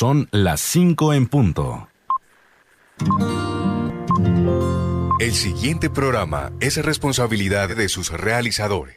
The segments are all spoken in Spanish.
Son las 5 en punto. El siguiente programa es responsabilidad de sus realizadores.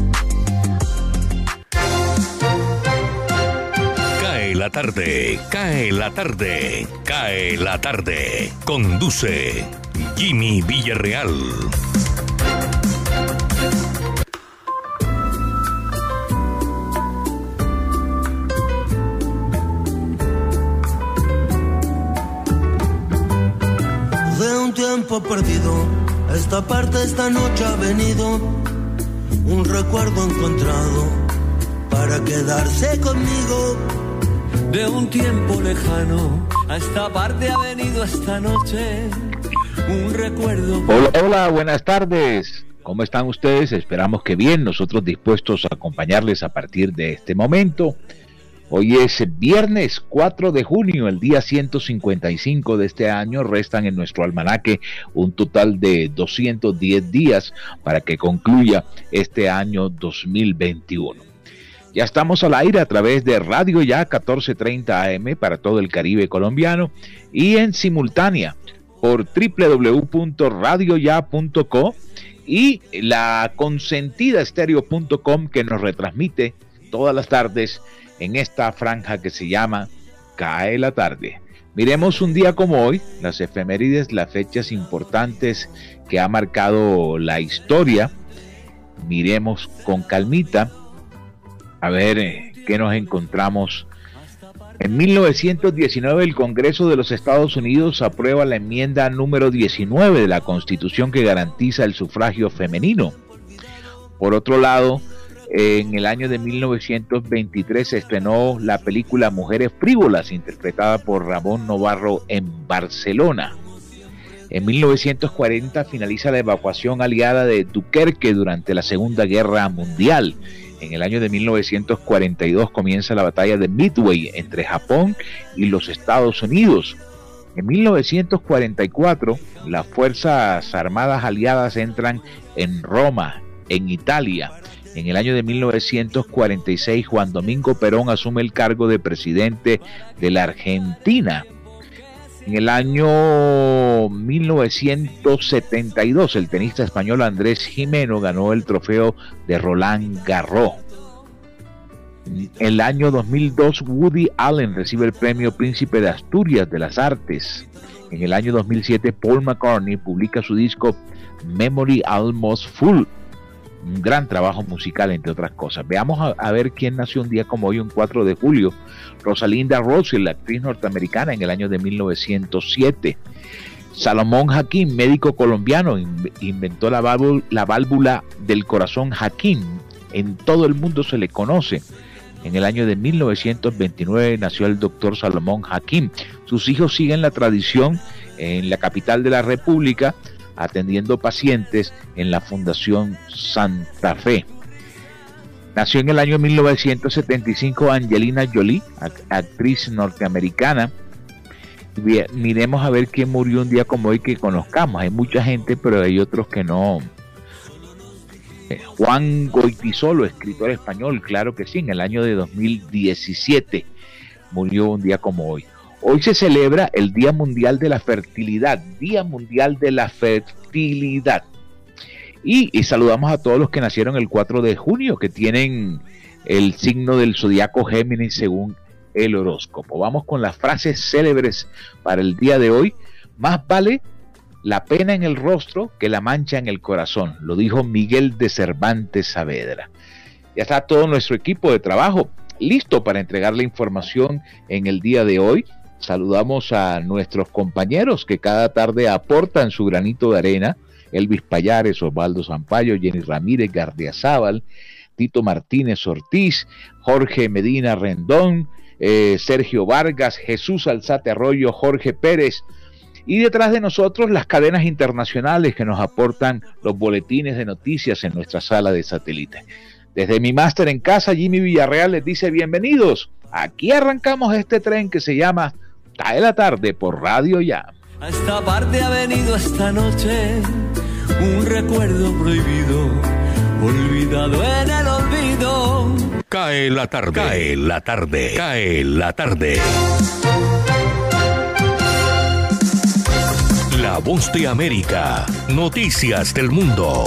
La tarde, cae la tarde, cae la tarde. Conduce Jimmy Villarreal. De un tiempo perdido, esta parte esta noche ha venido un recuerdo encontrado para quedarse conmigo de un tiempo lejano a esta parte ha venido esta noche un recuerdo. Hola, buenas tardes. ¿Cómo están ustedes? Esperamos que bien, nosotros dispuestos a acompañarles a partir de este momento. Hoy es viernes 4 de junio, el día 155 de este año. Restan en nuestro almanaque un total de 210 días para que concluya este año 2021. Ya estamos al aire a través de Radio Ya 1430 AM para todo el Caribe colombiano y en simultánea por www.radioya.co y la consentida estéreo.com que nos retransmite todas las tardes en esta franja que se llama Cae la tarde. Miremos un día como hoy, las efemérides, las fechas importantes que ha marcado la historia. Miremos con calmita a ver eh, qué nos encontramos. En 1919 el Congreso de los Estados Unidos aprueba la enmienda número 19 de la Constitución que garantiza el sufragio femenino. Por otro lado, en el año de 1923 se estrenó la película Mujeres Frívolas, interpretada por Ramón Novarro en Barcelona. En 1940 finaliza la evacuación aliada de Dunkerque durante la Segunda Guerra Mundial en el año de 1942 comienza la batalla de Midway entre Japón y los Estados Unidos. En 1944, las Fuerzas Armadas Aliadas entran en Roma, en Italia. En el año de 1946, Juan Domingo Perón asume el cargo de presidente de la Argentina. En el año 1972, el tenista español Andrés Jimeno ganó el trofeo de Roland Garros. En el año 2002, Woody Allen recibe el premio Príncipe de Asturias de las Artes. En el año 2007, Paul McCartney publica su disco Memory Almost Full un gran trabajo musical, entre otras cosas. Veamos a, ver quién nació un día como hoy, un 4 de julio. Rosalinda Russell, la actriz norteamericana en el año de 1907. Salomón Hakim, médico colombiano, inventó la válvula, la válvula del corazón Hakim. En todo el mundo se le conoce. En el año de 1929 nació el doctor Salomón Hakim. Sus hijos siguen la tradición en la capital de la República atendiendo pacientes en la Fundación Santa Fe. Nació en el año 1975 Angelina Jolie, actriz norteamericana. Miremos a ver quién murió un día como hoy que conozcamos. Hay mucha gente, pero hay otros que no. Eh, Juan Goitisolo, escritor español, claro que sí, en el año de 2017 murió un día como hoy. Hoy se celebra el Día Mundial de la Fertilidad, Día Mundial de la Fertilidad. Y, saludamos a todos los que nacieron el 4 de junio, que tienen el signo del zodiaco Géminis según el horóscopo. Vamos con las frases célebres para el día de hoy. Más vale la pena en el rostro que la mancha en el corazón, lo dijo Miguel de Cervantes Saavedra. Ya está todo nuestro equipo de trabajo listo para entregar la información en el día de hoy. Saludamos a nuestros compañeros que cada tarde aportan su granito de arena. Elvis Payares, Osvaldo Zampayo, Jenny Ramírez, Gardiazabal, Tito Martínez Ortiz, Jorge Medina Rendón, eh, Sergio Vargas, Jesús Alzate Arroyo, Jorge Pérez. Y detrás de nosotros las cadenas internacionales que nos aportan los boletines de noticias en nuestra sala de satélite. Desde mi máster en casa, Jimmy Villarreal les dice bienvenidos. Aquí arrancamos este tren que se llama Cae la tarde por Radio Ya. A esta parte ha venido esta noche un recuerdo prohibido, olvidado en el olvido. Cae la tarde, cae la tarde, cae la tarde. La voz de América, noticias del mundo.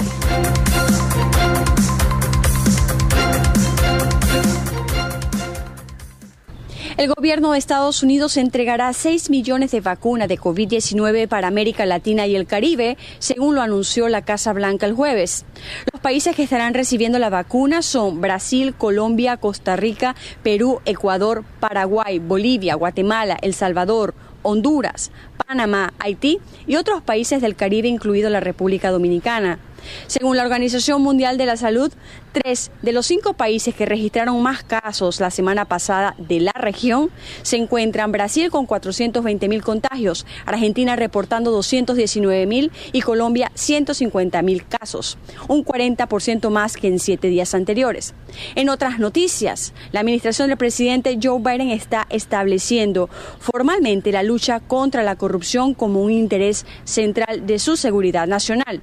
El gobierno de Estados Unidos entregará 6 millones de vacunas de COVID-19 para América Latina y el Caribe, según lo anunció la Casa Blanca el jueves. Los países que estarán recibiendo la vacuna son Brasil, Colombia, Costa Rica, Perú, Ecuador, Paraguay, Bolivia, Guatemala, El Salvador, Honduras, Panamá, Haití y otros países del Caribe, incluido la República Dominicana. Según la Organización Mundial de la Salud, tres de los cinco países que registraron más casos la semana pasada de la región se encuentran Brasil con 420 mil contagios, Argentina reportando 219 mil y Colombia 150 mil casos, un 40% más que en siete días anteriores. En otras noticias, la administración del presidente Joe Biden está estableciendo formalmente la lucha contra la corrupción como un interés central de su seguridad nacional.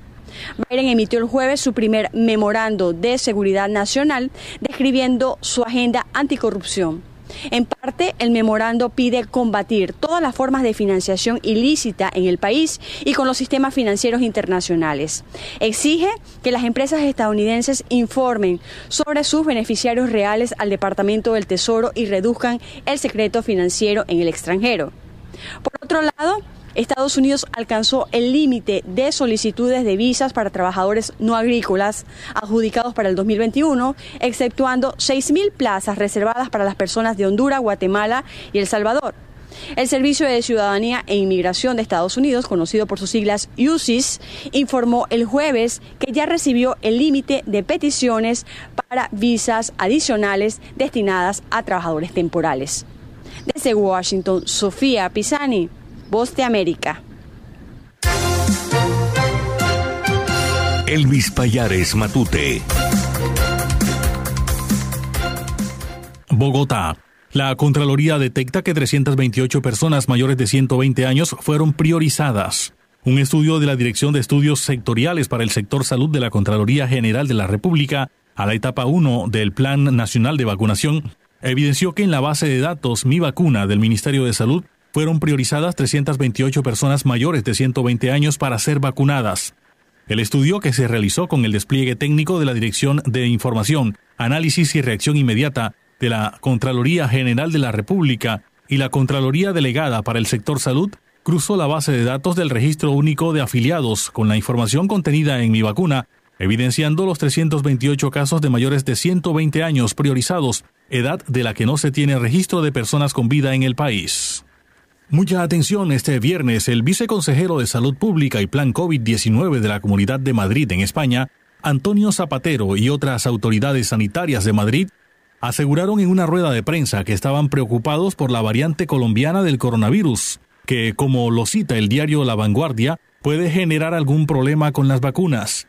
Biden emitió el jueves su primer memorando de seguridad nacional describiendo su agenda anticorrupción. En parte, el memorando pide combatir todas las formas de financiación ilícita en el país y con los sistemas financieros internacionales. Exige que las empresas estadounidenses informen sobre sus beneficiarios reales al Departamento del Tesoro y reduzcan el secreto financiero en el extranjero. Por otro lado, Estados Unidos alcanzó el límite de solicitudes de visas para trabajadores no agrícolas adjudicados para el 2021, exceptuando 6.000 plazas reservadas para las personas de Honduras, Guatemala y El Salvador. El Servicio de Ciudadanía e Inmigración de Estados Unidos, conocido por sus siglas UCIS, informó el jueves que ya recibió el límite de peticiones para visas adicionales destinadas a trabajadores temporales. Desde Washington, Sofía Pisani. Voz de América. Elvis Payares Matute. Bogotá. La Contraloría detecta que 328 personas mayores de 120 años fueron priorizadas. Un estudio de la Dirección de Estudios Sectoriales para el Sector Salud de la Contraloría General de la República, a la etapa 1 del Plan Nacional de Vacunación, evidenció que en la base de datos Mi Vacuna del Ministerio de Salud fueron priorizadas 328 personas mayores de 120 años para ser vacunadas. El estudio que se realizó con el despliegue técnico de la Dirección de Información, Análisis y Reacción Inmediata de la Contraloría General de la República y la Contraloría Delegada para el Sector Salud cruzó la base de datos del Registro Único de Afiliados con la información contenida en mi vacuna, evidenciando los 328 casos de mayores de 120 años priorizados, edad de la que no se tiene registro de personas con vida en el país. Mucha atención este viernes, el viceconsejero de Salud Pública y Plan COVID-19 de la Comunidad de Madrid en España, Antonio Zapatero y otras autoridades sanitarias de Madrid aseguraron en una rueda de prensa que estaban preocupados por la variante colombiana del coronavirus, que, como lo cita el diario La Vanguardia, puede generar algún problema con las vacunas.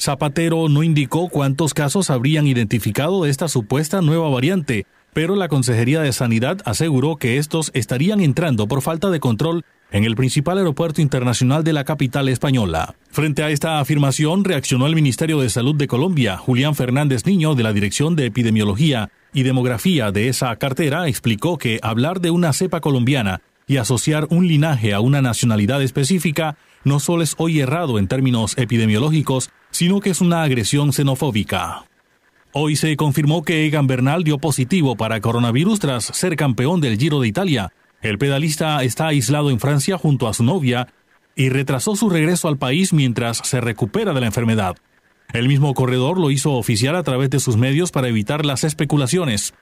Zapatero no indicó cuántos casos habrían identificado de esta supuesta nueva variante, pero la Consejería de Sanidad aseguró que estos estarían entrando por falta de control en el principal aeropuerto internacional de la capital española. Frente a esta afirmación, reaccionó el Ministerio de Salud de Colombia. Julián Fernández Niño, de la Dirección de Epidemiología y Demografía de esa cartera, explicó que hablar de una cepa colombiana y asociar un linaje a una nacionalidad específica no solo es hoy errado en términos epidemiológicos, sino que es una agresión xenofóbica. Hoy se confirmó que Egan Bernal dio positivo para coronavirus tras ser campeón del Giro de Italia. El pedalista está aislado en Francia junto a su novia y retrasó su regreso al país mientras se recupera de la enfermedad. El mismo corredor lo hizo oficial a través de sus medios para evitar las especulaciones.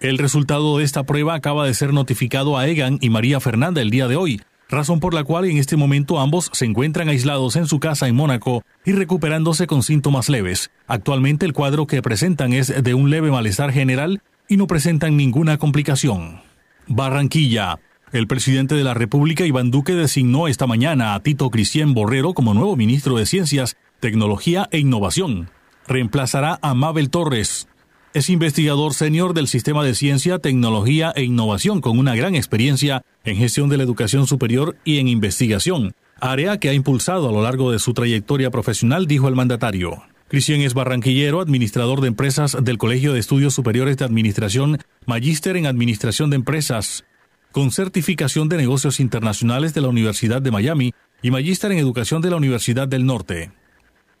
El resultado de esta prueba acaba de ser notificado a Egan y María Fernanda el día de hoy, razón por la cual en este momento ambos se encuentran aislados en su casa en Mónaco y recuperándose con síntomas leves. Actualmente el cuadro que presentan es de un leve malestar general y no presentan ninguna complicación. Barranquilla. El presidente de la República, Iván Duque, designó esta mañana a Tito Cristian Borrero como nuevo ministro de Ciencias, Tecnología e Innovación. Reemplazará a Mabel Torres. Es investigador senior del Sistema de Ciencia, Tecnología e Innovación con una gran experiencia en gestión de la educación superior y en investigación, área que ha impulsado a lo largo de su trayectoria profesional, dijo el mandatario. Cristian es barranquillero, administrador de empresas del Colegio de Estudios Superiores de Administración, magíster en Administración de Empresas, con certificación de negocios internacionales de la Universidad de Miami y magíster en Educación de la Universidad del Norte.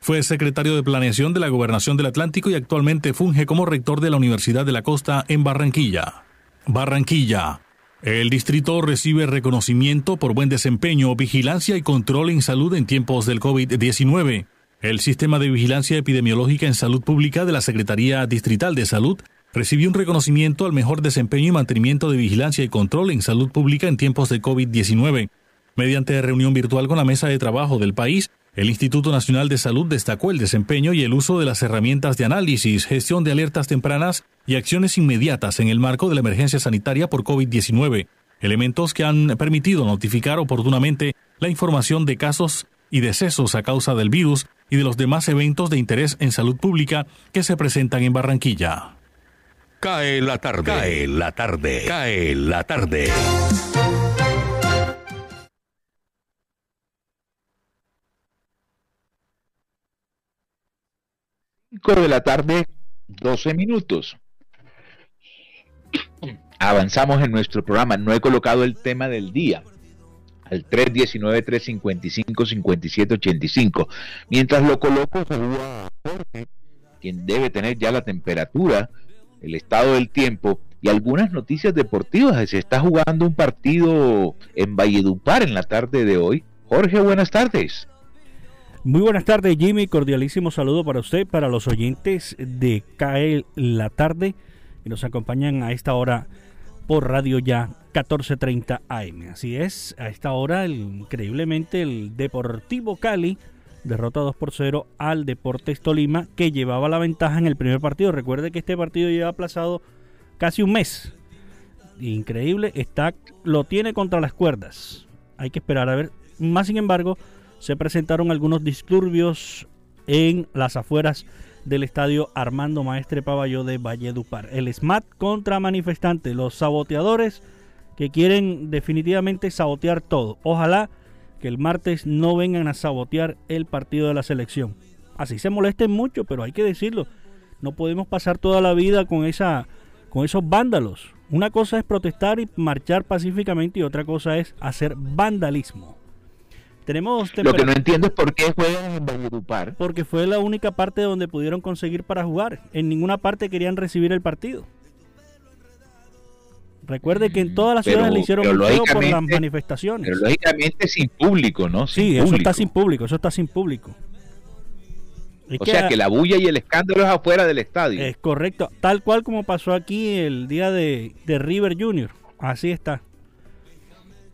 Fue secretario de Planeación de la Gobernación del Atlántico y actualmente funge como rector de la Universidad de la Costa en Barranquilla. Barranquilla. El distrito recibe reconocimiento por buen desempeño, vigilancia y control en salud en tiempos del COVID-19. El Sistema de Vigilancia Epidemiológica en Salud Pública de la Secretaría Distrital de Salud recibió un reconocimiento al mejor desempeño y mantenimiento de vigilancia y control en salud pública en tiempos de COVID-19. Mediante reunión virtual con la mesa de trabajo del país, el Instituto Nacional de Salud destacó el desempeño y el uso de las herramientas de análisis, gestión de alertas tempranas y acciones inmediatas en el marco de la emergencia sanitaria por COVID-19, elementos que han permitido notificar oportunamente la información de casos y decesos a causa del virus y de los demás eventos de interés en salud pública que se presentan en Barranquilla. Cae la tarde, cae la tarde, cae la tarde. 5 de la tarde, 12 minutos. Avanzamos en nuestro programa. No he colocado el tema del día al 319-355-5785. Mientras lo coloco, saludo quien debe tener ya la temperatura, el estado del tiempo y algunas noticias deportivas. Se está jugando un partido en Valledupar en la tarde de hoy. Jorge, buenas tardes. Muy buenas tardes, Jimmy. Cordialísimo saludo para usted, para los oyentes de CAE La Tarde que nos acompañan a esta hora por Radio Ya 1430 AM. Así es, a esta hora, increíblemente, el Deportivo Cali derrota 2 por 0 al Deportes Tolima, que llevaba la ventaja en el primer partido. Recuerde que este partido lleva aplazado casi un mes. Increíble, está, lo tiene contra las cuerdas. Hay que esperar a ver. Más sin embargo, se presentaron algunos disturbios en las afueras del estadio Armando Maestre Paballó de Valledupar. El SMAT contra manifestantes, los saboteadores que quieren definitivamente sabotear todo. Ojalá que el martes no vengan a sabotear el partido de la selección. Así se molesten mucho, pero hay que decirlo. No podemos pasar toda la vida con esa con esos vándalos. Una cosa es protestar y marchar pacíficamente y otra cosa es hacer vandalismo. Tenemos Lo que no entiendo es por qué juegan en Valledupar. Porque fue la única parte donde pudieron conseguir para jugar. En ninguna parte querían recibir el partido. Recuerde que en todas las ciudades le hicieron un por las manifestaciones. Pero lógicamente sin público, ¿no? sí, eso está sin público, eso está sin público. o sea que la bulla y el escándalo es afuera del estadio. Es correcto, tal cual como pasó aquí el día de, de River Junior. Así está.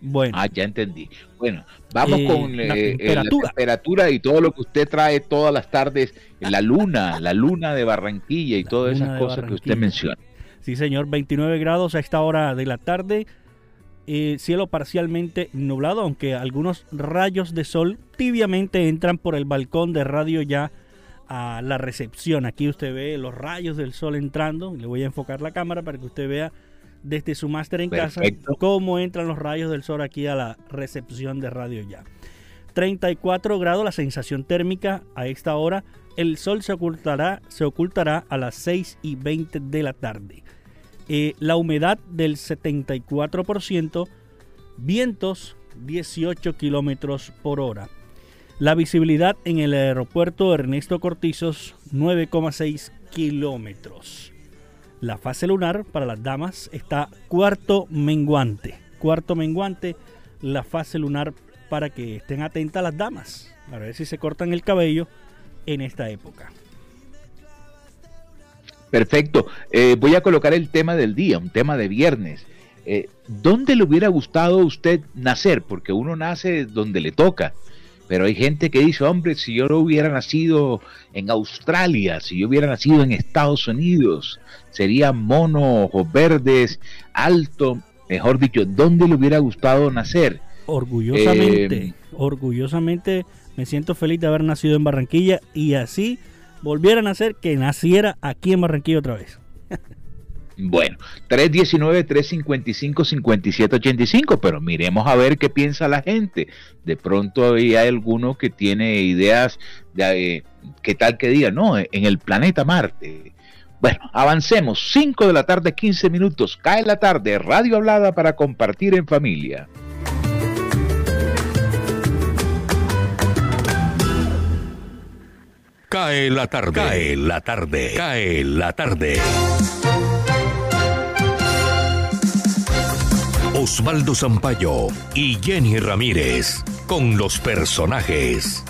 Bueno. Ah, ya entendí. Bueno, vamos eh, con la, eh, temperatura. y todo lo que usted trae todas las tardes, la luna, la luna de Barranquilla y todas esas cosas que usted menciona. Sí, señor, 29 grados a esta hora de la tarde. Eh, cielo parcialmente nublado, aunque algunos rayos de sol tibiamente entran por el balcón de radio ya a la recepción. Aquí usted ve los rayos del sol entrando. Le voy a enfocar la cámara para que usted vea desde su máster en casa cómo entran los rayos del sol aquí a la recepción de radio ya. 34 grados la sensación térmica a esta hora. El sol se ocultará, se ocultará a las 6 y 20 de la tarde. Eh, la humedad del 74%, vientos 18 kilómetros por hora. La visibilidad en el aeropuerto Ernesto Cortizos 9,6 kilómetros. La fase lunar para las damas está cuarto menguante. Cuarto menguante, la fase lunar para que estén atentas las damas. A ver si se cortan el cabello en esta época. Perfecto. Eh, voy a colocar el tema del día, un tema de viernes. eh, ¿dónde le hubiera gustado a usted nacer? Porque uno nace donde le toca. Pero hay gente que dice, hombre, si yo no hubiera nacido en Australia, si yo hubiera nacido en Estados Unidos, sería mono, ojos verdes, alto, mejor dicho, ¿dónde le hubiera gustado nacer? Orgullosamente, eh, orgullosamente me siento feliz de haber nacido en Barranquilla y así volviera a nacer que naciera aquí en Barranquilla otra vez. Bueno, 319-355-5785, pero miremos a ver qué piensa la gente. De pronto hay alguno que tiene ideas de eh, qué tal que diga, no, en el planeta Marte. Bueno, avancemos. 5 de la tarde, 15 minutos. Cae la tarde, radio hablada para compartir en familia. Cae la tarde. Cae la tarde. Cae la tarde. Osvaldo Zampayo y Jenny Ramírez con los personajes.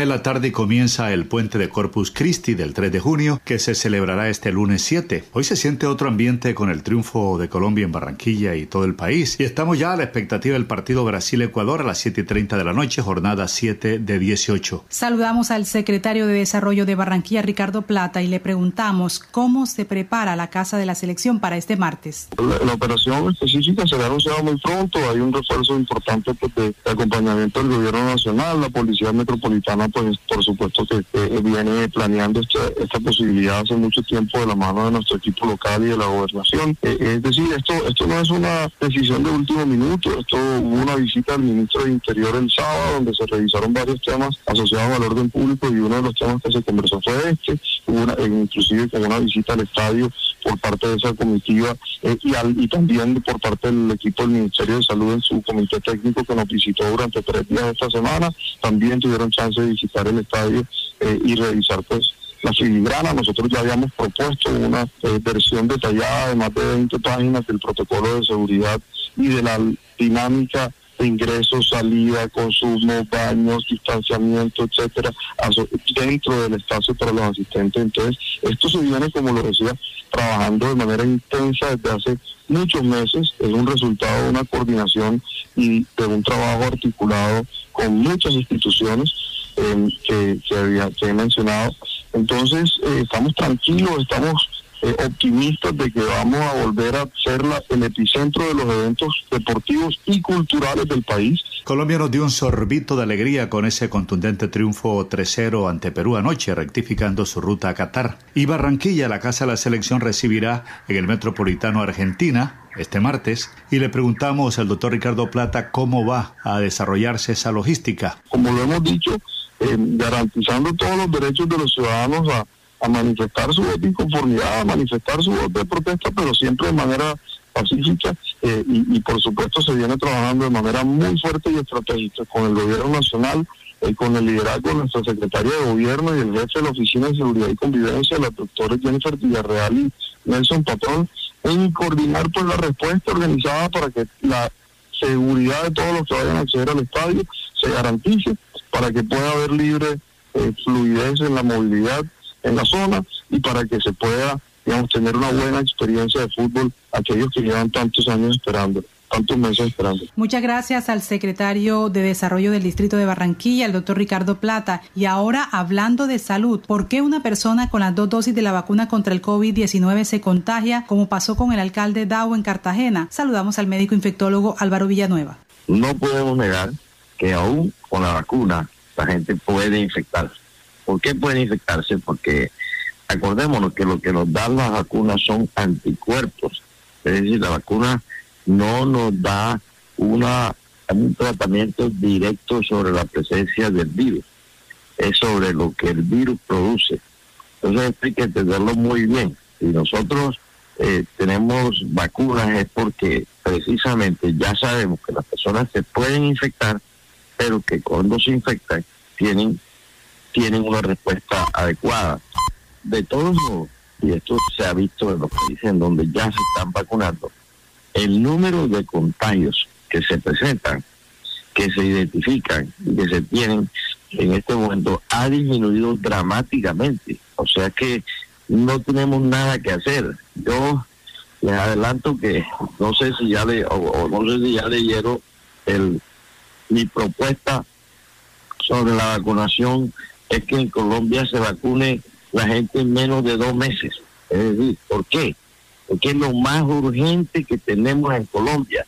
De la tarde comienza el puente de Corpus Christi del 3 de junio, que se celebrará este lunes 7. Hoy se siente otro ambiente con el triunfo de Colombia en Barranquilla y todo el país. Y estamos ya a la expectativa del partido Brasil-Ecuador a las 7 y 30 de la noche, jornada 7 de 18. Saludamos al secretario de Desarrollo de Barranquilla, Ricardo Plata, y le preguntamos cómo se prepara la Casa de la Selección para este martes. La, operación específica será anunciada muy pronto. Hay un refuerzo importante pues, de acompañamiento del Gobierno Nacional, la Policía Metropolitana pues por supuesto que viene planeando esta, esta, posibilidad hace mucho tiempo de la mano de nuestro equipo local y de la gobernación. Eh, es decir, esto, esto no es una decisión de último minuto, esto hubo una visita al ministro de Interior el sábado donde se revisaron varios temas asociados al orden público y uno de los temas que se conversó fue este, una, eh, inclusive con una visita al estadio por parte de esa comitiva eh, y, y también por parte del equipo del Ministerio de Salud en su comité técnico que nos visitó durante tres días esta semana. También tuvieron chance de visitar el estadio eh, y revisar pues la filigrana. Nosotros ya habíamos propuesto una eh, versión detallada de más de 20 páginas del protocolo de seguridad y de la dinámica de ingreso, salida, consumo, baños, distanciamiento, etcétera, dentro del espacio para los asistentes. Entonces, esto se viene, como lo decía, trabajando de manera intensa desde hace muchos meses. Es un resultado de una coordinación y de un trabajo articulado con muchas instituciones que, había, que he mencionado. Entonces, eh, estamos tranquilos, estamos eh, optimistas de que vamos a volver a ser la, el epicentro de los eventos deportivos y culturales del país. Colombia nos dio un sorbito de alegría con ese contundente triunfo 3-0 ante Perú anoche, rectificando su ruta a Qatar. Y Barranquilla, la casa de la selección, recibirá en el Metropolitano Argentina este martes y le preguntamos al doctor Ricardo Plata cómo va a desarrollarse esa logística. Como lo hemos dicho, eh, garantizando todos los derechos de los ciudadanos a, manifestar su voto de inconformidad, a manifestar su voto de protesta, pero siempre de manera pacífica eh, y, por supuesto se viene trabajando de manera muy fuerte y estratégica con el gobierno nacional, eh, con el liderazgo de nuestra secretaria de gobierno y el jefe de la Oficina de Seguridad y Convivencia, la doctora Jennifer Villarreal y Nelson Patrón, en coordinar pues la respuesta organizada para que la seguridad de todos los que vayan a acceder al estadio se garantice para que pueda haber libre eh, fluidez en la movilidad en la zona y para que se pueda, digamos, tener una buena experiencia de fútbol aquellos que llevan tantos años esperando tantos meses esperando. Muchas gracias al secretario de Desarrollo del Distrito de Barranquilla, el doctor Ricardo Plata. Y ahora, hablando de salud, ¿por qué una persona con las dos dosis de la vacuna contra el COVID-19 se contagia, como pasó con el alcalde Dao en Cartagena? Saludamos al médico infectólogo Álvaro Villanueva. No podemos negar que aún con la vacuna la gente puede infectarse. ¿Por qué puede infectarse? Porque acordémonos que lo que nos dan las vacunas son anticuerpos. Es decir, la vacuna no nos da una, un tratamiento directo sobre la presencia del virus. Es sobre lo que el virus produce. Entonces hay que entenderlo muy bien. Si nosotros eh, tenemos vacunas es porque precisamente ya sabemos que las personas se pueden infectar pero que cuando se infectan tienen, tienen una respuesta adecuada. De todos modos, y esto se ha visto en los países en donde ya se están vacunando, el número de contagios que se presentan, que se identifican que se tienen, en este momento ha disminuido dramáticamente. O sea que no tenemos nada que hacer. Yo les adelanto que no sé si ya le o, no sé si ya leyeron el mi propuesta sobre la vacunación es que en Colombia se vacune la gente en menos de dos meses. Es decir, ¿por qué? Porque es lo más urgente que tenemos en Colombia.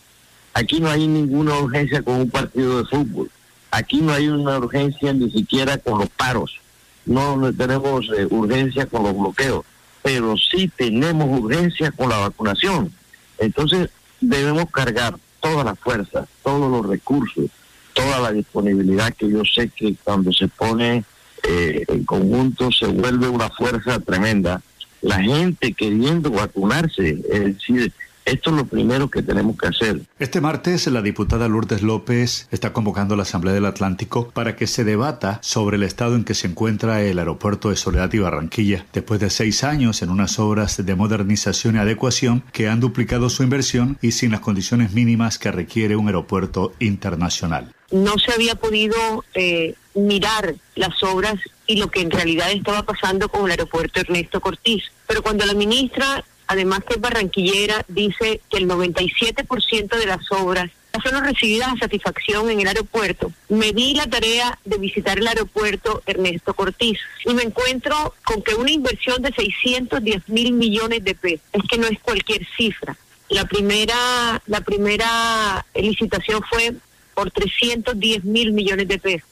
Aquí no hay ninguna urgencia con un partido de fútbol. Aquí no hay una urgencia ni siquiera con los paros. No tenemos eh, urgencia con los bloqueos, pero sí tenemos urgencia con la vacunación. Entonces debemos cargar toda la fuerza, todos los recursos, toda la disponibilidad que yo sé que cuando se pone eh, en conjunto se vuelve una fuerza tremenda. La gente queriendo vacunarse, es decir, esto es lo primero que tenemos que hacer. Este martes, la diputada Lourdes López está convocando a la Asamblea del Atlántico para que se debata sobre el estado en que se encuentra el aeropuerto de Soledad y Barranquilla, después de seis años en unas obras de modernización y adecuación que han duplicado su inversión y sin las condiciones mínimas que requiere un aeropuerto internacional. No se había podido eh, mirar las obras y lo que en realidad estaba pasando con el aeropuerto Ernesto Cortiz. Pero cuando la ministra además que es barranquillera, dice que el 97% de las obras fueron recibidas a satisfacción en el aeropuerto. Me di la tarea de visitar el aeropuerto Ernesto Cortiz y me encuentro con que una inversión de 610 mil millones de pesos, es que no es cualquier cifra. La primera, la primera licitación fue por 310 mil millones de pesos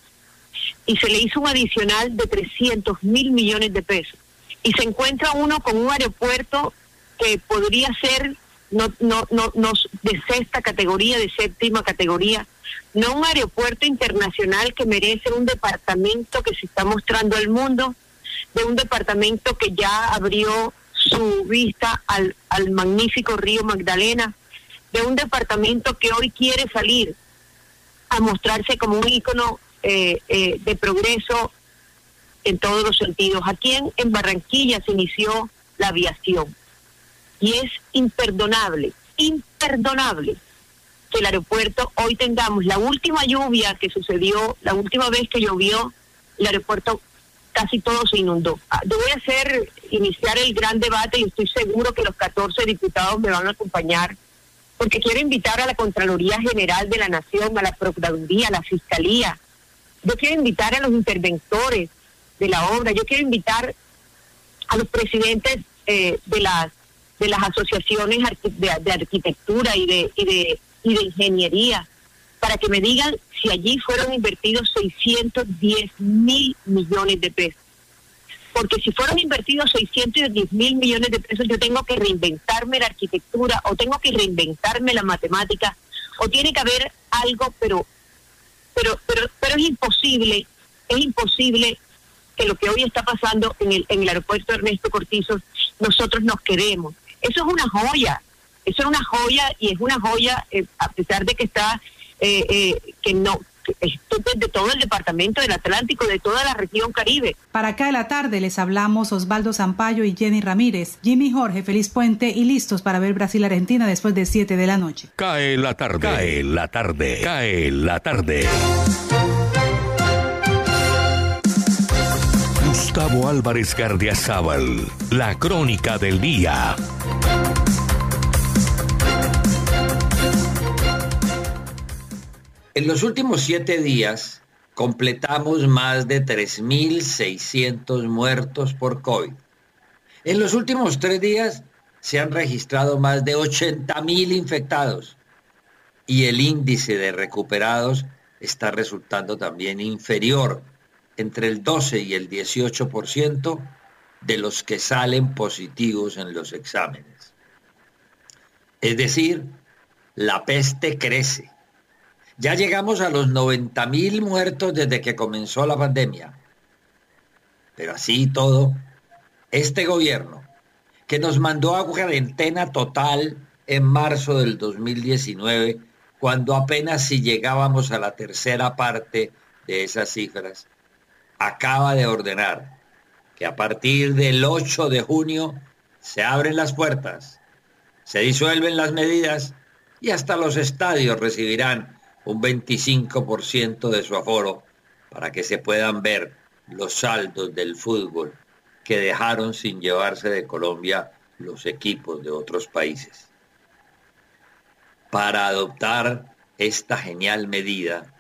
y se le hizo un adicional de 300 mil millones de pesos. Y se encuentra uno con un aeropuerto que podría ser no, no, no, no de sexta categoría, de séptima categoría, no un aeropuerto internacional que merece un departamento que se está mostrando al mundo, de un departamento que ya abrió su vista al, al magnífico río Magdalena, de un departamento que hoy quiere salir a mostrarse como un ícono eh, eh, de progreso en todos los sentidos. Aquí en Barranquilla se inició la aviación y es imperdonable, imperdonable que el aeropuerto hoy tengamos la última lluvia que sucedió, la última vez que llovió, el aeropuerto casi todo se inundó. Ah, yo voy a hacer, iniciar el gran debate y estoy seguro que los 14 diputados me van a acompañar, porque quiero invitar a la Contraloría General de la Nación, a la Procuraduría, a la Fiscalía. Yo quiero invitar a los interventores de la obra, yo quiero invitar a los presidentes eh, de las de las asociaciones de, arquitectura y de, y de, y de ingeniería para que me digan si allí fueron invertidos 610 mil millones de pesos. Porque si fueron invertidos 610 mil millones de pesos, yo tengo que reinventarme la arquitectura o tengo que reinventarme la matemática o tiene que haber algo, pero, pero, pero, pero es imposible, es imposible que lo que hoy está pasando en el, en el aeropuerto Ernesto Cortizo, nosotros nos quedemos. Eso es una joya, eso es una joya y es una joya eh, a pesar de que está, eh, eh, que no, de todo el departamento del Atlántico, de toda la región Caribe. Para acá de la tarde les hablamos Osvaldo Zampayo y Jenny Ramírez, Jimmy Jorge, Feliz Puente y listos para ver Brasil-Argentina después de 7 de la noche. Cae la tarde, cae la tarde, cae la tarde. Gustavo Álvarez Gardiazabal, la crónica del día. En los últimos siete días completamos más de 3.600 muertos por COVID. En los últimos tres días se han registrado más de 80.000 infectados y el índice de recuperados está resultando también inferior entre el 12 y el 18% de los que salen positivos en los exámenes. Es decir, la peste crece. Ya llegamos a los 90 mil muertos desde que comenzó la pandemia. Pero así todo, este gobierno, que nos mandó a cuarentena total en marzo del 2019, cuando apenas si llegábamos a la tercera parte de esas cifras, acaba de ordenar que a partir del 8 de junio se abren las puertas, se disuelven las medidas y hasta los estadios recibirán un 25% de su aforo para que se puedan ver los saldos del fútbol que dejaron sin llevarse de Colombia los equipos de otros países. Para adoptar esta genial medida,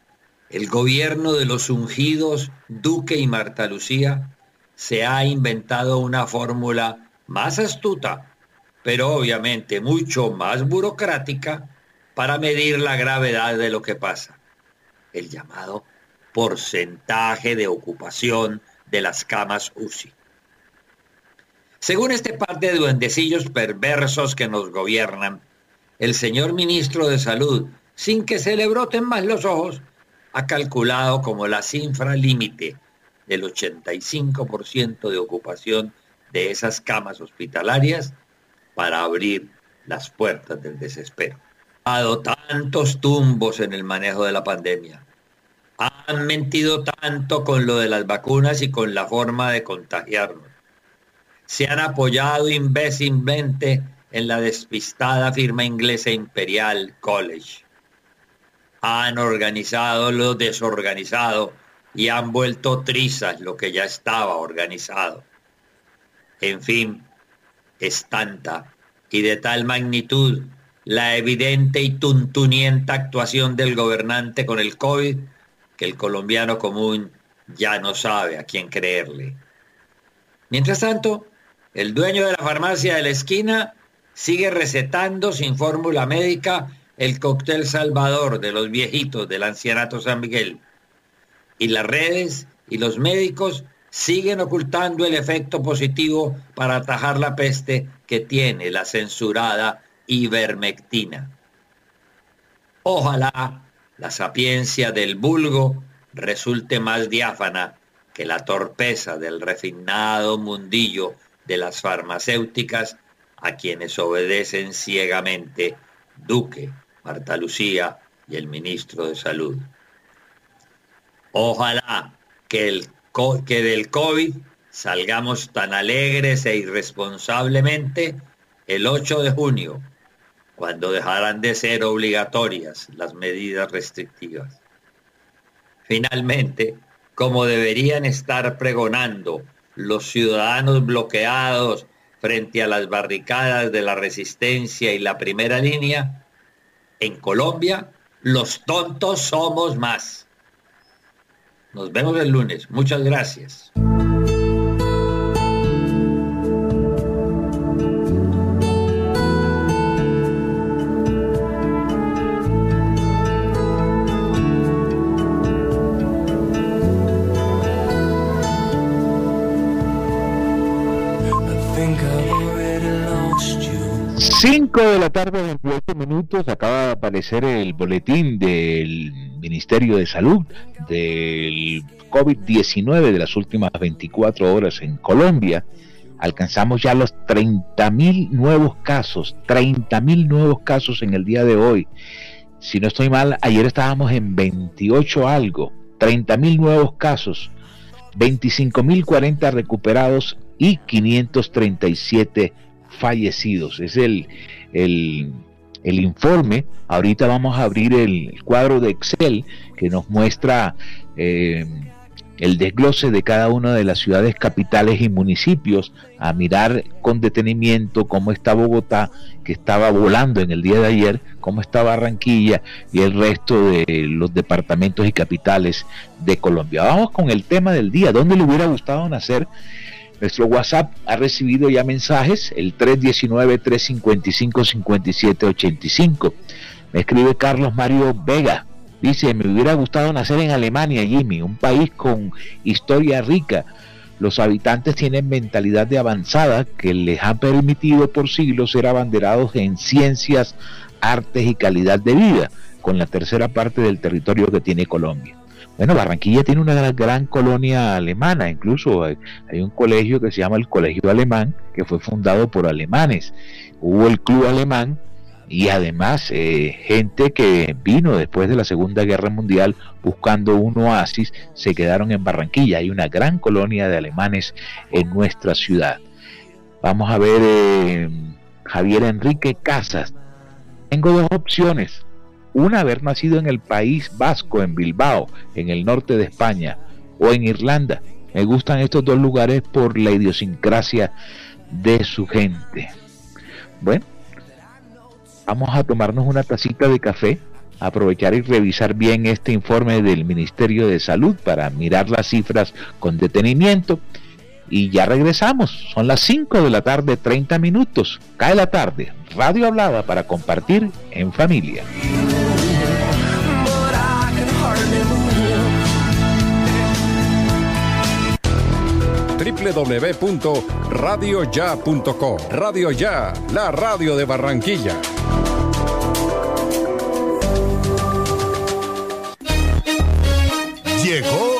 el gobierno de los ungidos Duque y Marta Lucía se ha inventado una fórmula más astuta, pero obviamente mucho más burocrática para medir la gravedad de lo que pasa. El llamado porcentaje de ocupación de las camas UCI. Según este par de duendecillos perversos que nos gobiernan, el señor ministro de Salud, sin que se le broten más los ojos, ha calculado como la cifra límite del 85% de ocupación de esas camas hospitalarias para abrir las puertas del desespero. Dado tantos tumbos en el manejo de la pandemia. Han mentido tanto con lo de las vacunas y con la forma de contagiarnos. Se han apoyado imbécilmente en la despistada firma inglesa Imperial College han organizado lo desorganizado y han vuelto trizas lo que ya estaba organizado. En fin, es tanta y de tal magnitud la evidente y tuntunienta actuación del gobernante con el COVID que el colombiano común ya no sabe a quién creerle. Mientras tanto, el dueño de la farmacia de la esquina sigue recetando sin fórmula médica el cóctel salvador de los viejitos del ancianato San Miguel. Y las redes y los médicos siguen ocultando el efecto positivo para atajar la peste que tiene la censurada ivermectina. Ojalá la sapiencia del vulgo resulte más diáfana que la torpeza del refinado mundillo de las farmacéuticas a quienes obedecen ciegamente Duque, Marta Lucía y el ministro de Salud. Ojalá que, el, que del COVID salgamos tan alegres e irresponsablemente el 8 de junio, cuando dejarán de ser obligatorias las medidas restrictivas. Finalmente, como deberían estar pregonando los ciudadanos bloqueados frente a las barricadas de la resistencia y la primera línea, en Colombia, los tontos somos más. Nos vemos el lunes. Muchas gracias. 5 de la tarde, 28 minutos, acaba de aparecer el boletín del Ministerio de Salud del COVID-19 de las últimas 24 horas en Colombia. Alcanzamos ya los 30 mil nuevos casos, 30 mil nuevos casos en el día de hoy. Si no estoy mal, ayer estábamos en 28 algo, 30 mil nuevos casos, 25 mil 40 recuperados y 537 fallecidos. Es el, el, informe. Ahorita vamos a abrir el cuadro de Excel que nos muestra eh, el desglose de cada una de las ciudades capitales y municipios, a mirar con detenimiento cómo está Bogotá, que estaba volando en el día de ayer, cómo está Barranquilla y el resto de los departamentos y capitales de Colombia. Vamos con el tema del día, ¿dónde le hubiera gustado nacer? Nuestro WhatsApp ha recibido ya mensajes, el 319-355-5785. Me escribe Carlos Mario Vega. Dice, me hubiera gustado nacer en Alemania, Jimmy, un país con historia rica. Los habitantes tienen mentalidad de avanzada que les ha permitido por siglos ser abanderados en ciencias, artes y calidad de vida, con la tercera parte del territorio que tiene Colombia. Bueno, Barranquilla tiene una gran, colonia alemana, incluso hay, un colegio que se llama el Colegio Alemán, que fue fundado por alemanes. Hubo el Club Alemán y además eh, gente que vino después de la Segunda Guerra Mundial buscando un oasis, se quedaron en Barranquilla. Hay una gran colonia de alemanes en nuestra ciudad. Vamos a ver eh, Javier Enrique Casas. Tengo dos opciones una haber nacido en el país vasco, en Bilbao, en el norte de España, o en Irlanda. Me gustan estos dos lugares por la idiosincrasia de su gente. Bueno, vamos a tomarnos una tacita de café, aprovechar y revisar bien este informe del Ministerio de Salud para mirar las cifras con detenimiento. Y ya regresamos. Son las 5 de la tarde, 30 minutos. Cae la tarde. Radio Hablada para compartir en familia. www.radioya.com Radio Ya, la radio de Barranquilla. Llegó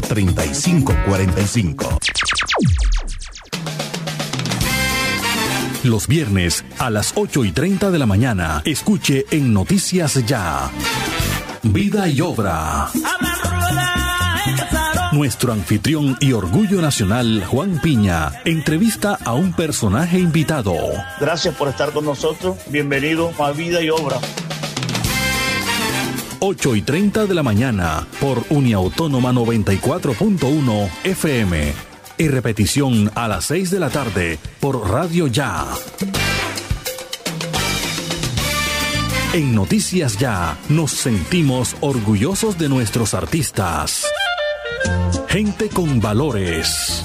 315-545-3545. Los viernes a las 8 y 30 de la mañana, escuche en Noticias Ya. Vida y obra. Nuestro anfitrión y orgullo nacional, Juan Piña, entrevista a un personaje invitado. Gracias por estar con nosotros. Bienvenido a Vida y Obra. 8 y 30 de la mañana por Uniautónoma 94.1 FM. Y repetición a las 6 de la tarde por Radio Ya. En Noticias Ya nos sentimos orgullosos de nuestros artistas. Gente con valores.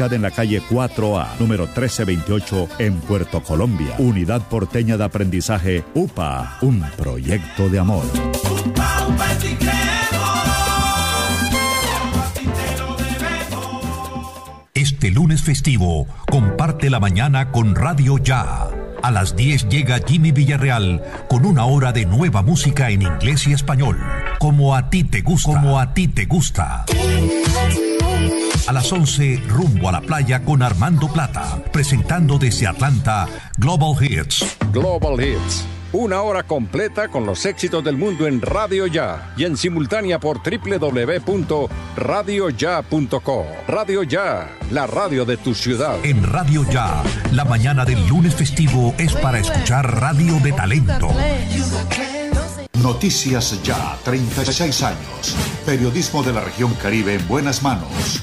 en la calle 4A, número 1328, en Puerto Colombia. Unidad Porteña de Aprendizaje UPA, un proyecto de amor. Este lunes festivo, comparte la mañana con Radio Ya. A las 10 llega Jimmy Villarreal con una hora de nueva música en inglés y español. Como a ti te gusta. Como a ti te gusta. A las 11, rumbo a la playa con Armando Plata, presentando desde Atlanta Global Hits. Global Hits. Una hora completa con los éxitos del mundo en Radio Ya y en simultánea por www.radioya.co. Radio Ya, la radio de tu ciudad. En Radio Ya, la mañana del lunes festivo es para escuchar radio de talento. Noticias Ya, 36 años. Periodismo de la región Caribe en buenas manos.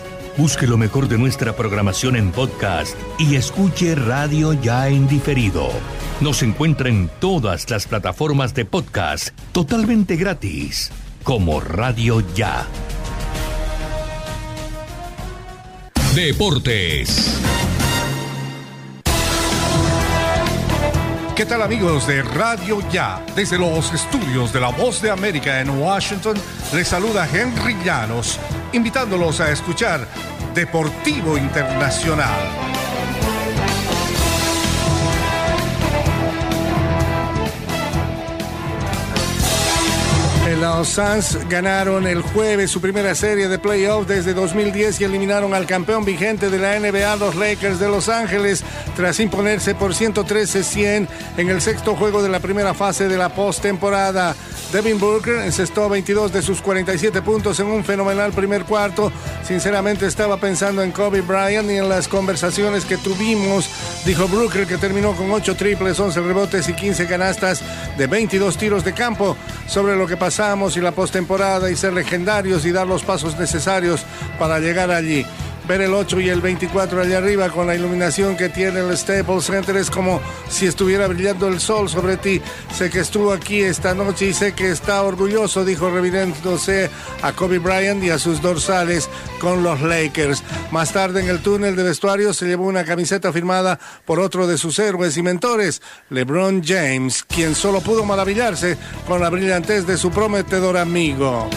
Busque lo mejor de nuestra programación en podcast y escuche Radio Ya en diferido. Nos encuentra en todas las plataformas de podcast totalmente gratis, como Radio Ya. Deportes. ¿Qué tal amigos de Radio Ya? Desde los estudios de La Voz de América en Washington, les saluda Henry Llanos, invitándolos a escuchar Deportivo Internacional. Los Suns ganaron el jueves su primera serie de playoffs desde 2010 y eliminaron al campeón vigente de la NBA, los Lakers de Los Ángeles, tras imponerse por 113-100 en el sexto juego de la primera fase de la postemporada. Devin Booker encestó 22 de sus 47 puntos en un fenomenal primer cuarto. Sinceramente estaba pensando en Kobe Bryant y en las conversaciones que tuvimos, dijo Booker, que terminó con 8 triples, 11 rebotes y 15 canastas de 22 tiros de campo sobre lo que y la postemporada y ser legendarios y dar los pasos necesarios para llegar allí. Ver el 8 y el 24 allá arriba con la iluminación que tiene el Staples Center es como si estuviera brillando el sol sobre ti. Sé que estuvo aquí esta noche y sé que está orgulloso, dijo revirándose a Kobe Bryant y a sus dorsales con los Lakers. Más tarde en el túnel de vestuario se llevó una camiseta firmada por otro de sus héroes y mentores, LeBron James, quien solo pudo maravillarse con la brillantez de su prometedor amigo.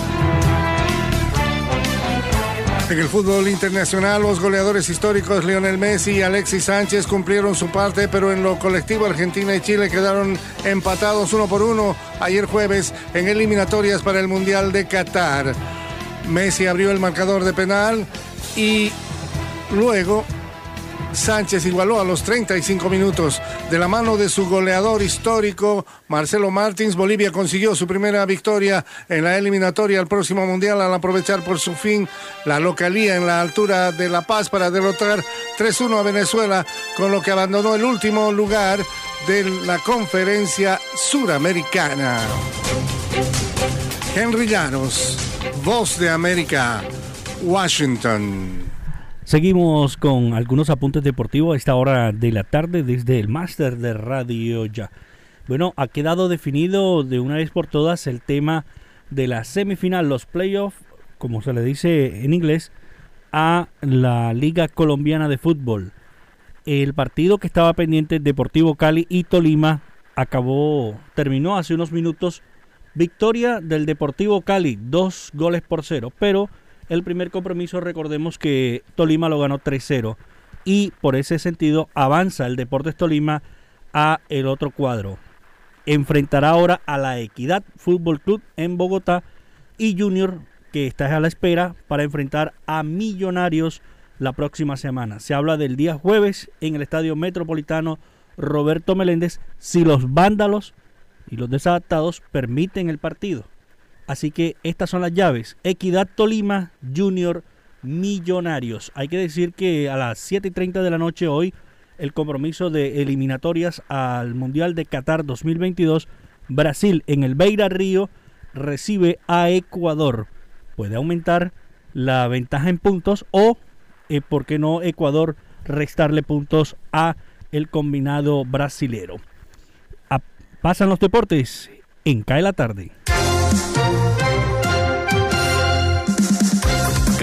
En el fútbol internacional, los goleadores históricos Lionel Messi y Alexis Sánchez cumplieron su parte, pero en lo colectivo Argentina y Chile quedaron empatados uno por uno ayer jueves en eliminatorias para el Mundial de Qatar. Messi abrió el marcador de penal y luego Sánchez igualó a los 35 minutos. De la mano de su goleador histórico, Marcelo Martins, Bolivia consiguió su primera victoria en la eliminatoria al próximo Mundial al aprovechar por su fin la localía en la altura de La Paz para derrotar 3-1 a Venezuela, con lo que abandonó el último lugar de la conferencia suramericana. Henry Llanos, Voz de América, Washington. Seguimos con algunos apuntes deportivos a esta hora de la tarde desde el máster de Radio Ya. Bueno, ha quedado definido de una vez por todas el tema de la semifinal, los playoffs, como se le dice en inglés, a la Liga Colombiana de Fútbol. El partido que estaba pendiente, Deportivo Cali y Tolima, acabó, terminó hace unos minutos. Victoria del Deportivo Cali, dos goles por cero, pero el primer compromiso, recordemos que Tolima lo ganó 3-0 y por ese sentido avanza el Deportes Tolima a el otro cuadro. Enfrentará ahora a la Equidad Fútbol Club en Bogotá y Junior que está a la espera para enfrentar a Millonarios la próxima semana. Se habla del día jueves en el Estadio Metropolitano Roberto Meléndez si los vándalos y los desadaptados permiten el partido. Así que estas son las llaves. Equidad Tolima, Junior, Millonarios. Hay que decir que a las 7 y 30 de la noche hoy, el compromiso de eliminatorias al Mundial de Qatar 2022, Brasil en el Beira Río recibe a Ecuador. Puede aumentar la ventaja en puntos o, eh, ¿por qué no Ecuador restarle puntos a el combinado brasilero? Pasan los deportes en Cae la Tarde.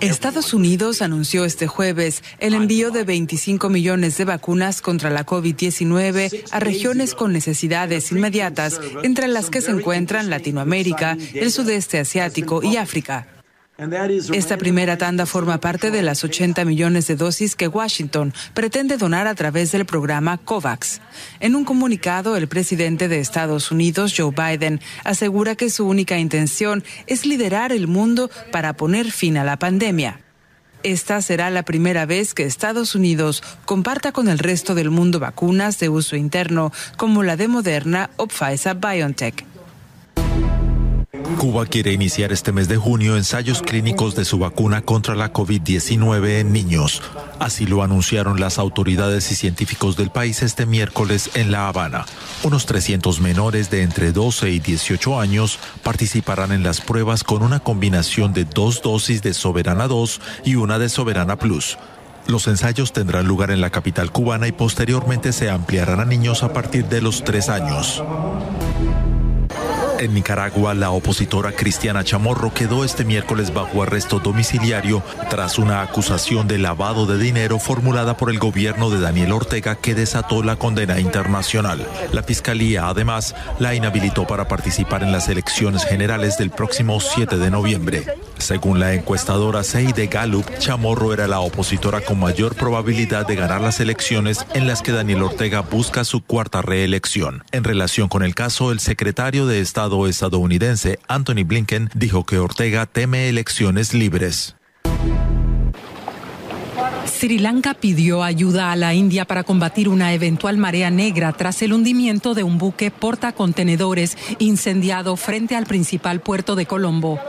Estados Unidos anunció este jueves el envío de 25 millones de vacunas contra la COVID-19 a regiones con necesidades inmediatas, entre las que se encuentran Latinoamérica, el sudeste asiático y África. Esta primera tanda forma parte de las 80 millones de dosis que Washington pretende donar a través del programa COVAX. En un comunicado, el presidente de Estados Unidos, Joe Biden, asegura que su única intención es liderar el mundo para poner fin a la pandemia. Esta será la primera vez que Estados Unidos comparta con el resto del mundo vacunas de uso interno como la de Moderna o Pfizer BioNTech. Cuba quiere iniciar este mes de junio ensayos clínicos de su vacuna contra la COVID-19 en niños. Así lo anunciaron las autoridades y científicos del país este miércoles en La Habana. Unos 300 menores de entre 12 y 18 años participarán en las pruebas con una combinación de dos dosis de Soberana 2 y una de Soberana Plus. Los ensayos tendrán lugar en la capital cubana y posteriormente se ampliarán a niños a partir de los tres años. En Nicaragua, la opositora Cristiana Chamorro quedó este miércoles bajo arresto domiciliario tras una acusación de lavado de dinero formulada por el gobierno de Daniel Ortega que desató la condena internacional. La fiscalía, además, la inhabilitó para participar en las elecciones generales del próximo 7 de noviembre. Según la encuestadora de Gallup, Chamorro era la opositora con mayor probabilidad de ganar las elecciones en las que Daniel Ortega busca su cuarta reelección. En relación con el caso, el secretario de Estado estadounidense, Anthony Blinken, dijo que Ortega teme elecciones libres. Sri Lanka pidió ayuda a la India para combatir una eventual marea negra tras el hundimiento de un buque portacontenedores incendiado frente al principal puerto de Colombo.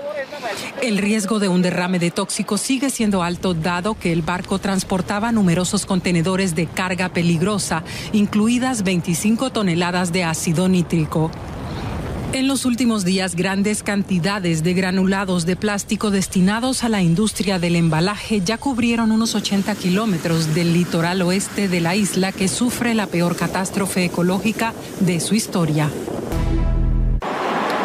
El riesgo de un derrame de tóxicos sigue siendo alto dado que el barco transportaba numerosos contenedores de carga peligrosa, incluidas 25 toneladas de ácido nítrico. En los últimos días, grandes cantidades de granulados de plástico destinados a la industria del embalaje ya cubrieron unos 80 kilómetros del litoral oeste de la isla que sufre la peor catástrofe ecológica de su historia.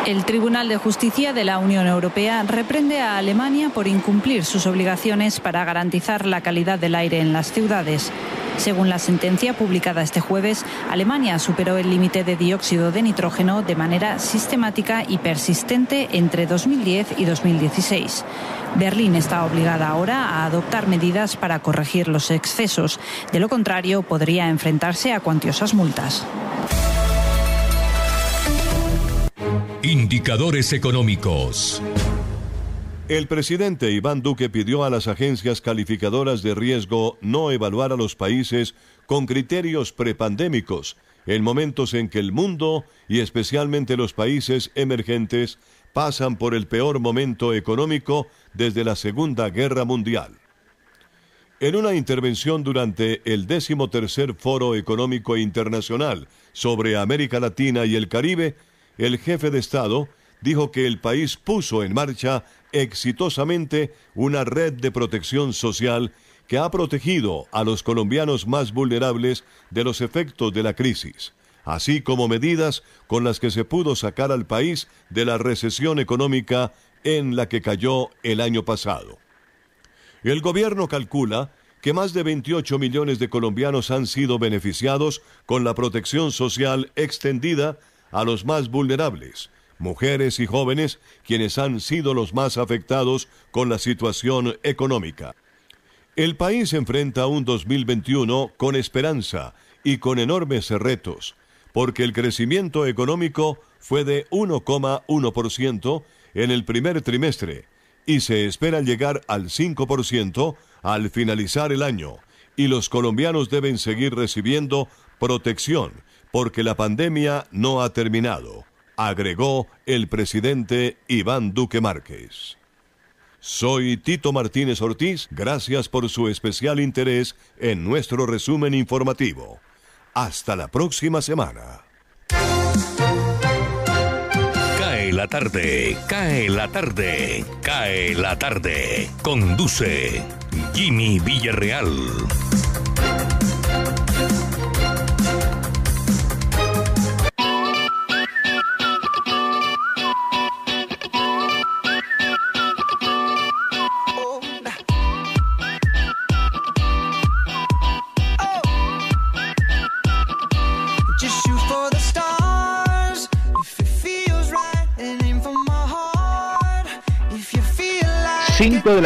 El Tribunal de Justicia de la Unión Europea reprende a Alemania por incumplir sus obligaciones para garantizar la calidad del aire en las ciudades. Según la sentencia publicada este jueves, Alemania superó el límite de dióxido de nitrógeno de manera sistemática y persistente entre 2010 y 2016. Berlín está obligada ahora a adoptar medidas para corregir los excesos. De lo contrario, podría enfrentarse a cuantiosas multas. Indicadores económicos. El presidente Iván Duque pidió a las agencias calificadoras de riesgo no evaluar a los países con criterios prepandémicos en momentos en que el mundo y especialmente los países emergentes pasan por el peor momento económico desde la Segunda Guerra Mundial. En una intervención durante el tercer Foro Económico Internacional sobre América Latina y el Caribe, el jefe de Estado dijo que el país puso en marcha exitosamente una red de protección social que ha protegido a los colombianos más vulnerables de los efectos de la crisis, así como medidas con las que se pudo sacar al país de la recesión económica en la que cayó el año pasado. El gobierno calcula que más de 28 millones de colombianos han sido beneficiados con la protección social extendida a los más vulnerables, mujeres y jóvenes quienes han sido los más afectados con la situación económica. El país enfrenta un 2021 con esperanza y con enormes retos, porque el crecimiento económico fue de 1,1% en el primer trimestre y se espera llegar al 5% al finalizar el año, y los colombianos deben seguir recibiendo protección porque la pandemia no ha terminado agregó el presidente Iván Duque Márquez. Soy Tito Martínez Ortiz, gracias por su especial interés en nuestro resumen informativo. Hasta la próxima semana. Cae la tarde, cae la tarde, cae la tarde. Conduce Jimmy Villarreal.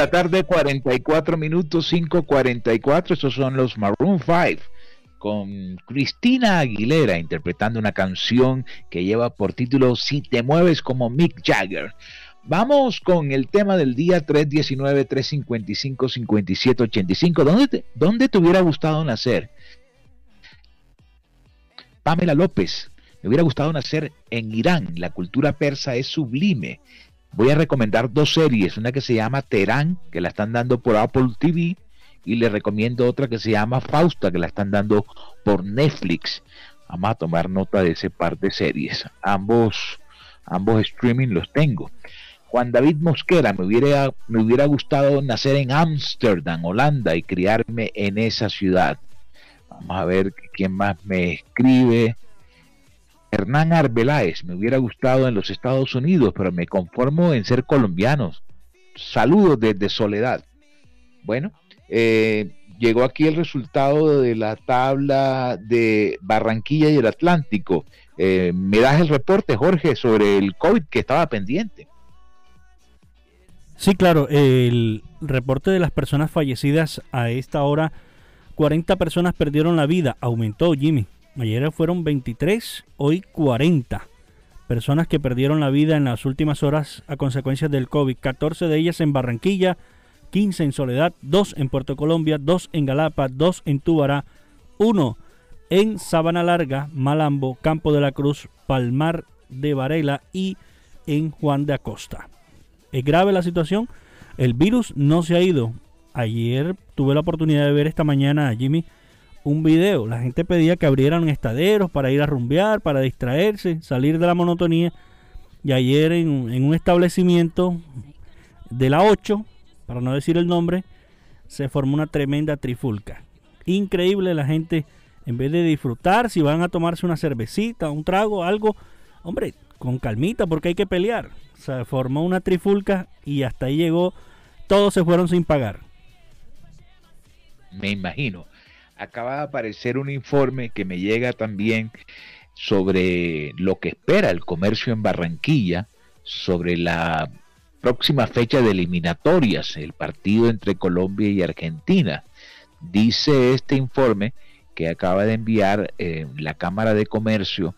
La tarde, 44 minutos, 5.44. Estos son los Maroon 5 con Cristina Aguilera interpretando una canción que lleva por título Si te mueves como Mick Jagger. Vamos con el tema del día 319-355-5785. ¿Dónde ¿Dónde te hubiera gustado nacer? Pamela López. Me hubiera gustado nacer en Irán. La cultura persa es sublime voy a recomendar dos series, una que se llama Terán, que la están dando por Apple TV, y le recomiendo otra que se llama Fausta, que la están dando por Netflix. Vamos a tomar nota de ese par de series. Ambos, ambos streaming los tengo. Juan David Mosquera, me hubiera, me hubiera gustado nacer en Ámsterdam, Holanda, y criarme en esa ciudad. Vamos a ver quién más me escribe. Hernán Arbeláez, me hubiera gustado en los Estados Unidos, pero me conformo en ser colombianos. Saludos desde Soledad. Bueno, eh, llegó aquí el resultado de la tabla de Barranquilla y el Atlántico. Eh, ¿Me das el reporte, Jorge, sobre el COVID que estaba pendiente? Sí, claro, el reporte de las personas fallecidas a esta hora, 40 personas perdieron la vida, aumentó Jimmy. Ayer fueron 23, hoy 40 personas que perdieron la vida en las últimas horas a consecuencia del COVID. 14 de ellas en Barranquilla, 15 en Soledad, 2 en Puerto Colombia, 2 en Galapa, 2 en Túbara, 1 en Sabana Larga, Malambo, Campo de la Cruz, Palmar de Varela y en Juan de Acosta. Es grave la situación. El virus no se ha ido. Ayer tuve la oportunidad de ver esta mañana, Jimmy, un video. La gente pedía que abrieran estaderos para ir a rumbear, para distraerse, salir de la monotonía. Y ayer en, un establecimiento de la 8, para no decir el nombre, se formó una tremenda trifulca. Increíble la gente, en vez de disfrutar, si van a tomarse una cervecita, un trago, algo, hombre, con calmita porque hay que pelear. Se formó una trifulca y hasta ahí llegó, todos se fueron sin pagar. Me imagino acaba de aparecer un informe que me llega también sobre lo que espera el comercio en Barranquilla, sobre la próxima fecha de eliminatorias, el partido entre Colombia y Argentina. Dice este informe que acaba de enviar eh, la Cámara de Comercio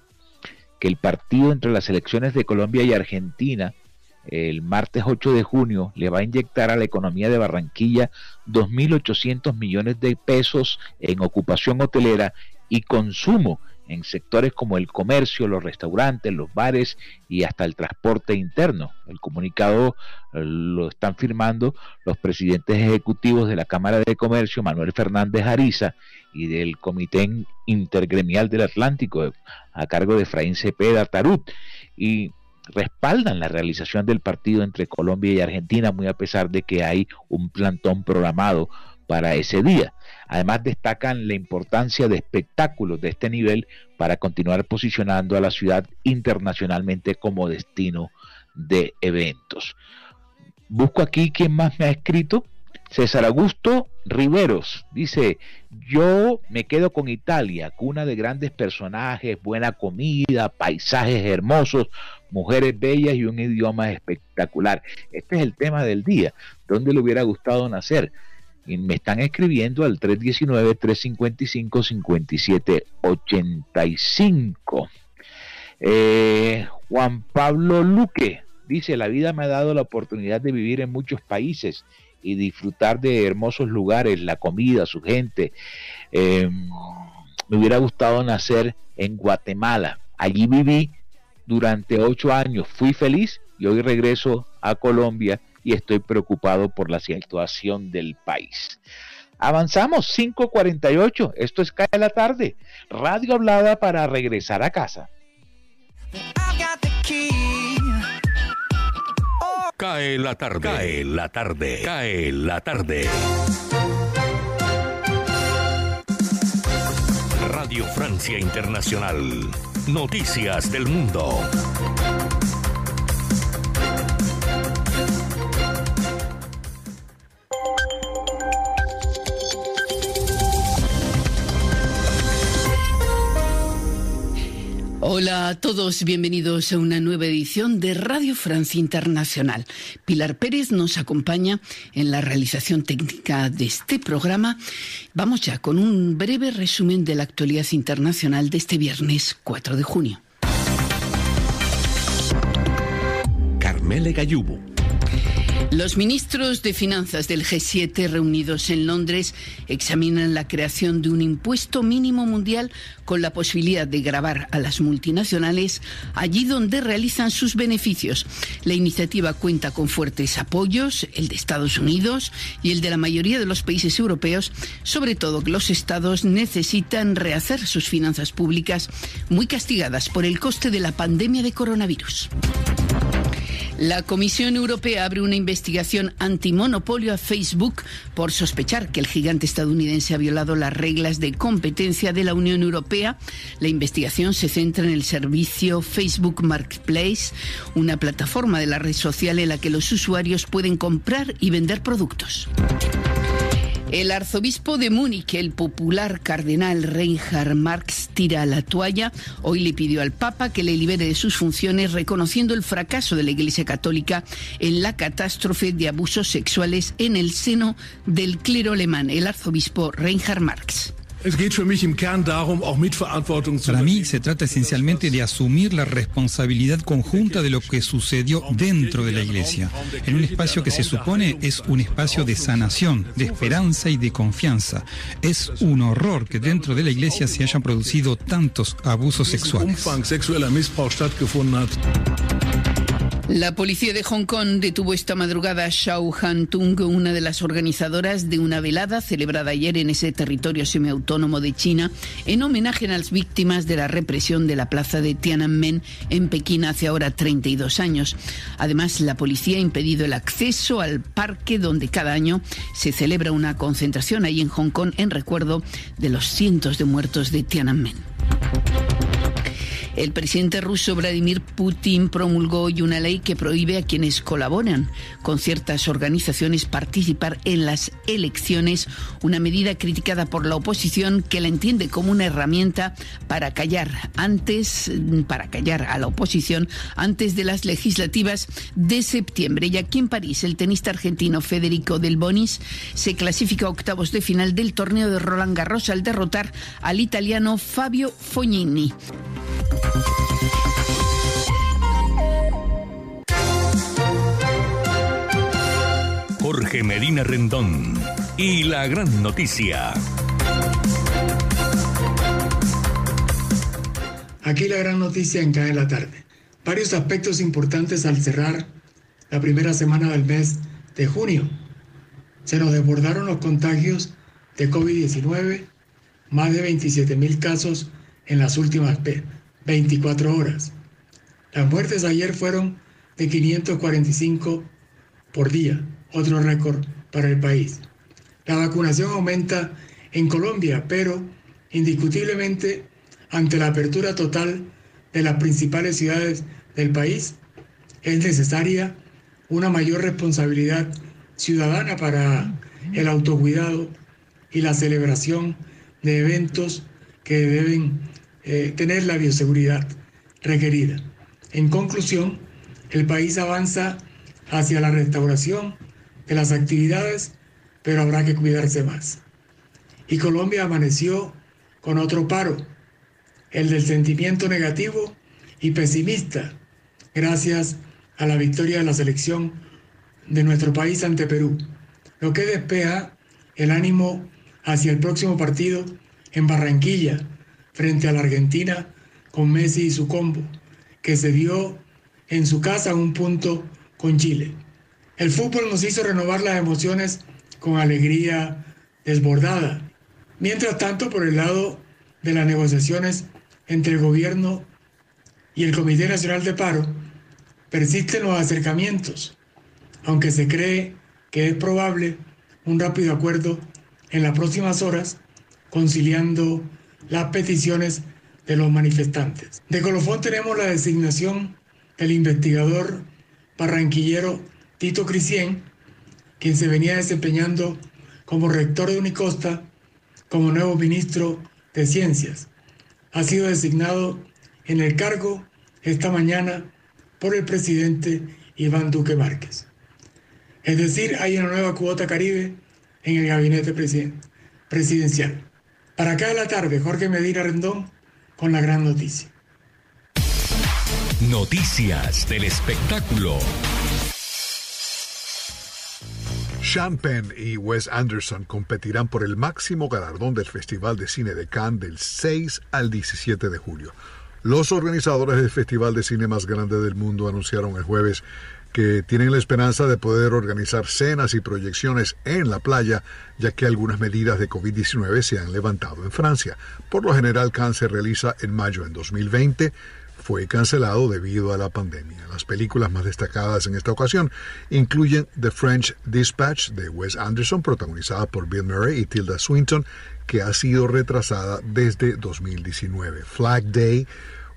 que el partido entre las elecciones de Colombia y Argentina el martes 8 de junio le va a inyectar a la economía de Barranquilla 2.800 millones de pesos en ocupación hotelera y consumo en sectores como el comercio, los restaurantes, los bares y hasta el transporte interno. El comunicado eh, lo están firmando los presidentes ejecutivos de la Cámara de Comercio, Manuel Fernández Ariza, y del Comité Intergremial del Atlántico, a cargo de Efraín Cepeda Tarut. Y respaldan la realización del partido entre Colombia y Argentina, muy a pesar de que hay un plantón programado para ese día. Además destacan la importancia de espectáculos de este nivel para continuar posicionando a la ciudad internacionalmente como destino de eventos. Busco aquí quién más me ha escrito. César Augusto Riveros dice, yo me quedo con Italia, cuna de grandes personajes, buena comida, paisajes hermosos, mujeres bellas y un idioma espectacular. Este es el tema del día. ¿Dónde le hubiera gustado nacer? Y me están escribiendo al 319-355-5785. Eh, Juan Pablo Luque dice, la vida me ha dado la oportunidad de vivir en muchos países y disfrutar de hermosos lugares, la comida, su gente. Em, me hubiera gustado nacer en Guatemala. Allí viví durante ocho años, fui feliz y hoy regreso a Colombia y estoy preocupado por la situación del país. Avanzamos, 5.48, esto es Cae la tarde, radio hablada para regresar a casa. Cae la tarde. Cae la tarde. Cae la tarde. Radio Francia Internacional. Noticias del Mundo. Hola a todos, bienvenidos a una nueva edición de Radio Francia Internacional. Pilar Pérez nos acompaña en la realización técnica de este programa. Vamos ya con un breve resumen de la actualidad internacional de este viernes 4 de junio. Carmele Gallubo. Los ministros de Finanzas del G7 reunidos en Londres examinan la creación de un impuesto mínimo mundial con la posibilidad de grabar a las multinacionales allí donde realizan sus beneficios. La iniciativa cuenta con fuertes apoyos, el de Estados Unidos y el de la mayoría de los países europeos, sobre todo que los estados necesitan rehacer sus finanzas públicas muy castigadas por el coste de la pandemia de coronavirus. La Comisión Europea abre una investigación antimonopolio a Facebook por sospechar que el gigante estadounidense ha violado las reglas de competencia de la Unión Europea. La investigación se centra en el servicio Facebook Marketplace, una plataforma de la red social en la que los usuarios pueden comprar y vender productos. El arzobispo de Múnich, el popular cardenal Reinhard Marx, tira la toalla. Hoy le pidió al Papa que le libere de sus funciones, reconociendo el fracaso de la Iglesia Católica en la catástrofe de abusos sexuales en el seno del clero alemán. El arzobispo Reinhard Marx. Para mí se trata esencialmente de asumir la responsabilidad conjunta de lo que sucedió dentro de la Iglesia, en un espacio que se supone es un espacio de sanación, de esperanza y de confianza. Es un horror que dentro de la Iglesia se hayan producido tantos abusos sexuales. La policía de Hong Kong detuvo esta madrugada a Xiao Han-tung, una de las organizadoras de una velada celebrada ayer en ese territorio semiautónomo de China, en homenaje a las víctimas de la represión de la plaza de Tiananmen en Pekín hace ahora 32 años. Además, la policía ha impedido el acceso al parque donde cada año se celebra una concentración ahí en Hong Kong en recuerdo de los cientos de muertos de Tiananmen. El presidente ruso Vladimir Putin promulgó hoy una ley que prohíbe a quienes colaboran con ciertas organizaciones participar en las elecciones, una medida criticada por la oposición que la entiende como una herramienta para callar antes para callar a la oposición antes de las legislativas de septiembre. Y aquí en París, el tenista argentino Federico Del Bonis se clasifica a octavos de final del torneo de Roland Garros al derrotar al italiano Fabio Fognini. Jorge Medina Rendón y la gran noticia. Aquí la gran noticia en cada la tarde. Varios aspectos importantes al cerrar la primera semana del mes de junio. Se nos desbordaron los contagios de COVID-19, más de 27 mil casos en las últimas 24 horas. Las muertes ayer fueron de 545 por día, otro récord para el país. La vacunación aumenta en Colombia, pero indiscutiblemente ante la apertura total de las principales ciudades del país, es necesaria una mayor responsabilidad ciudadana para el autocuidado y la celebración de eventos que deben eh, tener la bioseguridad requerida. En conclusión, el país avanza hacia la restauración de las actividades, pero habrá que cuidarse más. Y Colombia amaneció con otro paro, el del sentimiento negativo y pesimista, gracias a la victoria de la selección de nuestro país ante Perú, lo que despeja el ánimo hacia el próximo partido en Barranquilla, frente a la Argentina con Messi y su combo, que se dio en su casa un punto con Chile. El fútbol nos hizo renovar las emociones con alegría desbordada. Mientras tanto, por el lado de las negociaciones entre el gobierno y el Comité Nacional de Paro, persisten los acercamientos, aunque se cree que es probable un rápido acuerdo en las próximas horas, conciliando las peticiones de los manifestantes. De colofón tenemos la designación del investigador barranquillero Tito Crisien, quien se venía desempeñando como rector de Unicosta como nuevo ministro de Ciencias. Ha sido designado en el cargo esta mañana por el presidente Iván Duque Márquez. Es decir, hay una nueva cuota caribe en el gabinete presidencial. Para acá de la tarde, Jorge Medina Rendón con la gran noticia. Noticias del espectáculo. Sean Penn y Wes Anderson competirán por el máximo galardón del Festival de Cine de Cannes del 6 al 17 de julio. Los organizadores del festival de cine más grande del mundo anunciaron el jueves que tienen la esperanza de poder organizar cenas y proyecciones en la playa, ya que algunas medidas de COVID-19 se han levantado en Francia. Por lo general, Cannes se realiza en mayo en 2020, fue cancelado debido a la pandemia. Las películas más destacadas en esta ocasión incluyen The French Dispatch de Wes Anderson, protagonizada por Bill Murray y Tilda Swinton, que ha sido retrasada desde 2019. Flag Day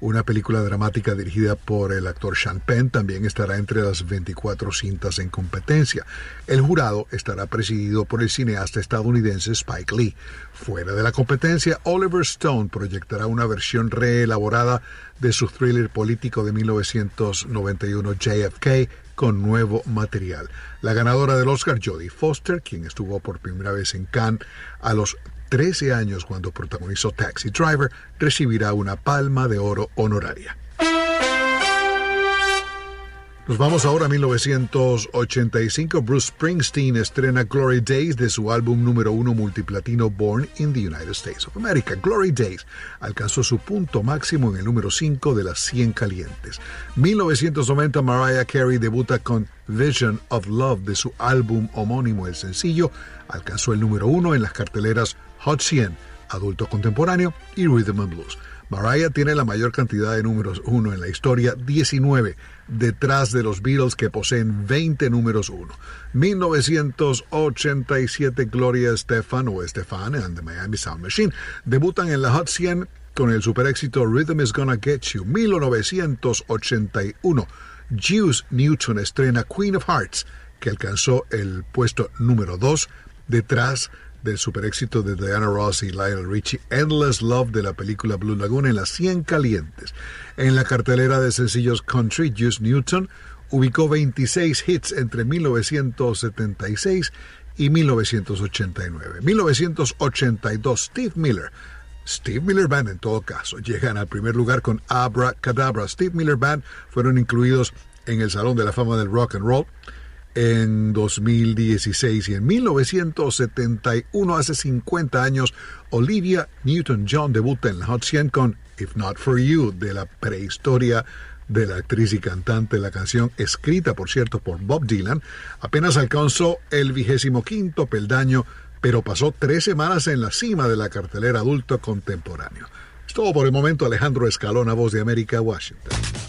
una película dramática dirigida por el actor Sean Penn también estará entre las 24 cintas en competencia. El jurado estará presidido por el cineasta estadounidense Spike Lee. Fuera de la competencia, Oliver Stone proyectará una versión reelaborada de su thriller político de 1991 JFK con nuevo material. La ganadora del Oscar, Jodie Foster, quien estuvo por primera vez en Cannes a los 13 años cuando protagonizó Taxi Driver, recibirá una palma de oro honoraria. Nos vamos ahora a 1985. Bruce Springsteen estrena Glory Days de su álbum número uno multiplatino Born in the United States of America. Glory Days alcanzó su punto máximo en el número 5 de las 100 calientes. 1990 Mariah Carey debuta con Vision of Love de su álbum homónimo. El sencillo alcanzó el número uno en las carteleras Hot 100, Adulto Contemporáneo y Rhythm and Blues. Mariah tiene la mayor cantidad de números 1 en la historia, 19, detrás de los Beatles que poseen 20 números 1. 1987 Gloria Estefan o Estefan and the Miami Sound Machine debutan en la Hot 100 con el super éxito Rhythm is Gonna Get You. 1981 Juice Newton estrena Queen of Hearts que alcanzó el puesto número 2 detrás del super éxito de Diana Ross y Lionel Richie, Endless Love de la película Blue Lagoon en las 100 calientes. En la cartelera de sencillos country, Juice Newton ubicó 26 hits entre 1976 y 1989. 1982, Steve Miller. Steve Miller Band en todo caso llegan al primer lugar con Abra Cadabra. Steve Miller Band fueron incluidos en el Salón de la Fama del Rock and Roll en 2016 y en 1971, hace 50 años, Olivia Newton-John debuta en la Hot 100 con If Not For You de la prehistoria de la actriz y cantante. La canción, escrita por cierto por Bob Dylan, apenas alcanzó el vigésimo quinto peldaño, pero pasó tres semanas en la cima de la cartelera adulto contemporáneo. Es todo por el momento, Alejandro Escalona, Voz de América, Washington.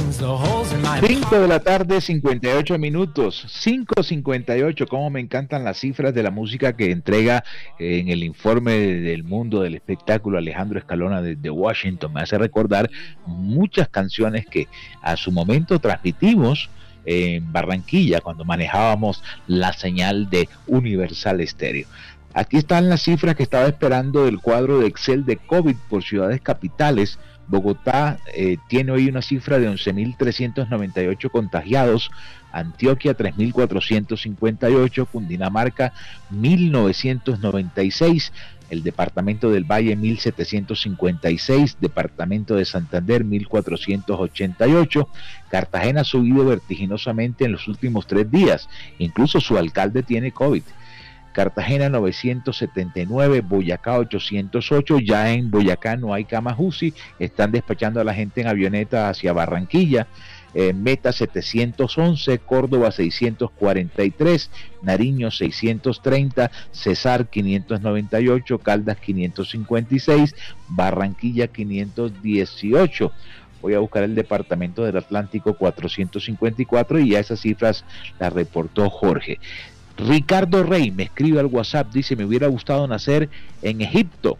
the holes in my 5 de la tarde, 58 minutos. 5.58. Cómo me encantan las cifras de la música que entrega en el informe del mundo del espectáculo Alejandro Escalona desde Washington. Me hace recordar muchas canciones que a su momento transmitimos en Barranquilla cuando manejábamos la señal de Universal Stereo. Aquí están las cifras que estaba esperando del cuadro de Excel de COVID por ciudades capitales Bogotá eh, tiene hoy una cifra de 11.398 contagiados, Antioquia 3.458, Cundinamarca 1.996, el departamento del Valle 1.756, departamento de Santander 1.488, Cartagena ha subido vertiginosamente en los últimos tres días, incluso su alcalde tiene COVID. Cartagena 979, Boyacá 808, ya en Boyacá no hay camas UCI, están despachando a la gente en avioneta hacia Barranquilla, eh, Meta 711, Córdoba 643, Nariño 630, Cesar 598, Caldas 556, Barranquilla 518 voy a buscar el departamento del Atlántico 454 y ya esas cifras las reportó Jorge. Ricardo Rey me escribe al WhatsApp, dice, me hubiera gustado nacer en Egipto.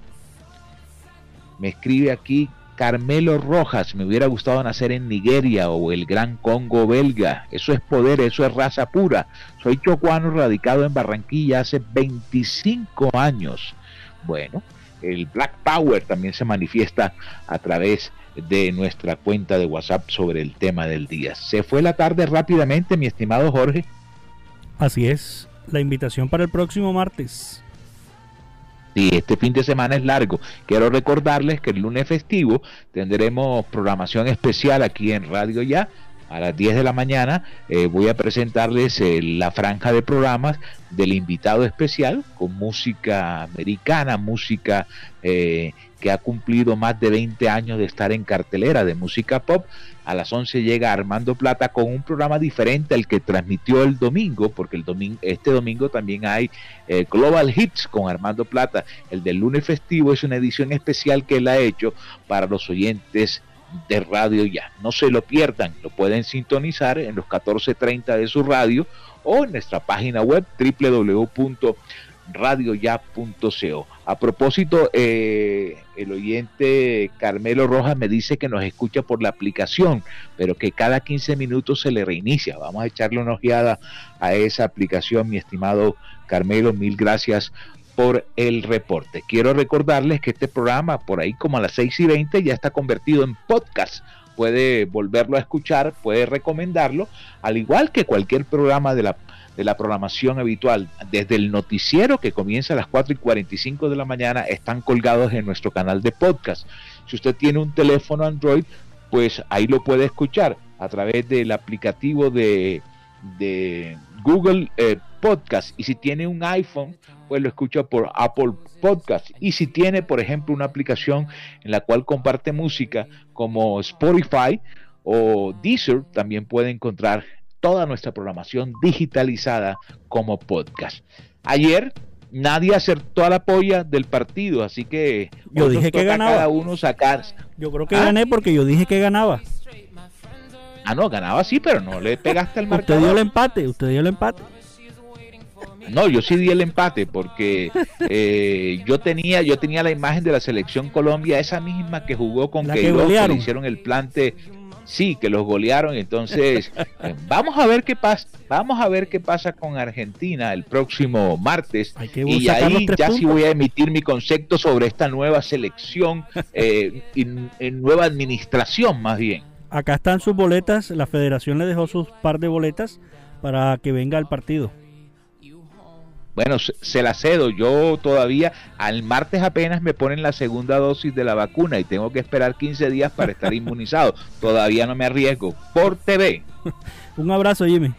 Me escribe aquí Carmelo Rojas, me hubiera gustado nacer en Nigeria o el Gran Congo belga. Eso es poder, eso es raza pura. Soy chocuano radicado en Barranquilla hace 25 años. Bueno, el Black Power también se manifiesta a través de nuestra cuenta de WhatsApp sobre el tema del día. Se fue la tarde rápidamente, mi estimado Jorge. Así es, la invitación para el próximo martes. Sí, este fin de semana es largo. Quiero recordarles que el lunes festivo tendremos programación especial aquí en Radio Ya. A las 10 de la mañana eh, voy a presentarles eh, la franja de programas del invitado especial con música americana, música eh, que ha cumplido más de 20 años de estar en cartelera de música pop a las 11 llega Armando Plata con un programa diferente al que transmitió el domingo, porque el este domingo también hay eh, Global Hits con Armando Plata. El del lunes festivo es una edición especial que él ha hecho para los oyentes de radio ya. No se lo pierdan, lo pueden sintonizar en los 14.30 de su radio o en nuestra página web www radioya.co. A propósito, eh, el oyente Carmelo Rojas me dice que nos escucha por la aplicación, pero que cada 15 minutos se le reinicia. Vamos a echarle una ojeada a esa aplicación, mi estimado Carmelo. Mil gracias por el reporte. Quiero recordarles que este programa, por ahí como a las 6 y 20, ya está convertido en podcast puede volverlo a escuchar, puede recomendarlo, al igual que cualquier programa de la de la programación habitual, desde el noticiero que comienza a las 4 y 45 de la mañana, están colgados en nuestro canal de podcast. Si usted tiene un teléfono Android, pues ahí lo puede escuchar a través del aplicativo de, Google eh, Podcast. Y si tiene un iPhone, pues lo escucha por Apple Podcast. Y si tiene, por ejemplo, una aplicación en la cual comparte música como Spotify o Deezer, también puede encontrar toda nuestra programación digitalizada como podcast. Ayer nadie acertó a la polla del partido, así que yo dije que ganaba. Cada uno sacar. Yo creo que gané porque yo dije que ganaba. Ah, no, ganaba sí, pero no le pegaste al marcador. Usted dio el empate, usted dio el empate. No, yo sí di el empate porque eh, yo tenía yo tenía la imagen de la selección Colombia, esa misma que jugó con que, que le hicieron el plante sí, que los golearon. Entonces, eh, vamos a ver qué pasa. Vamos a ver qué pasa con Argentina el próximo martes. y ahí ya sí voy a emitir mi concepto sobre esta nueva selección, eh, en nueva administración más bien. Acá están sus boletas. La federación le dejó sus par de boletas para que venga al partido. Bueno, se la cedo. Yo todavía, al martes apenas me ponen la segunda dosis de la vacuna y tengo que esperar 15 días para estar inmunizado. Todavía no me arriesgo. Por TV. Un abrazo, Jimmy.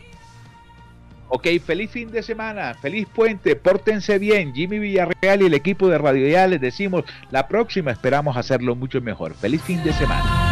Ok, feliz fin de semana, feliz puente, pórtense bien. Jimmy Villarreal y el equipo de Radio Ya les decimos, la próxima esperamos hacerlo mucho mejor. Feliz fin de semana.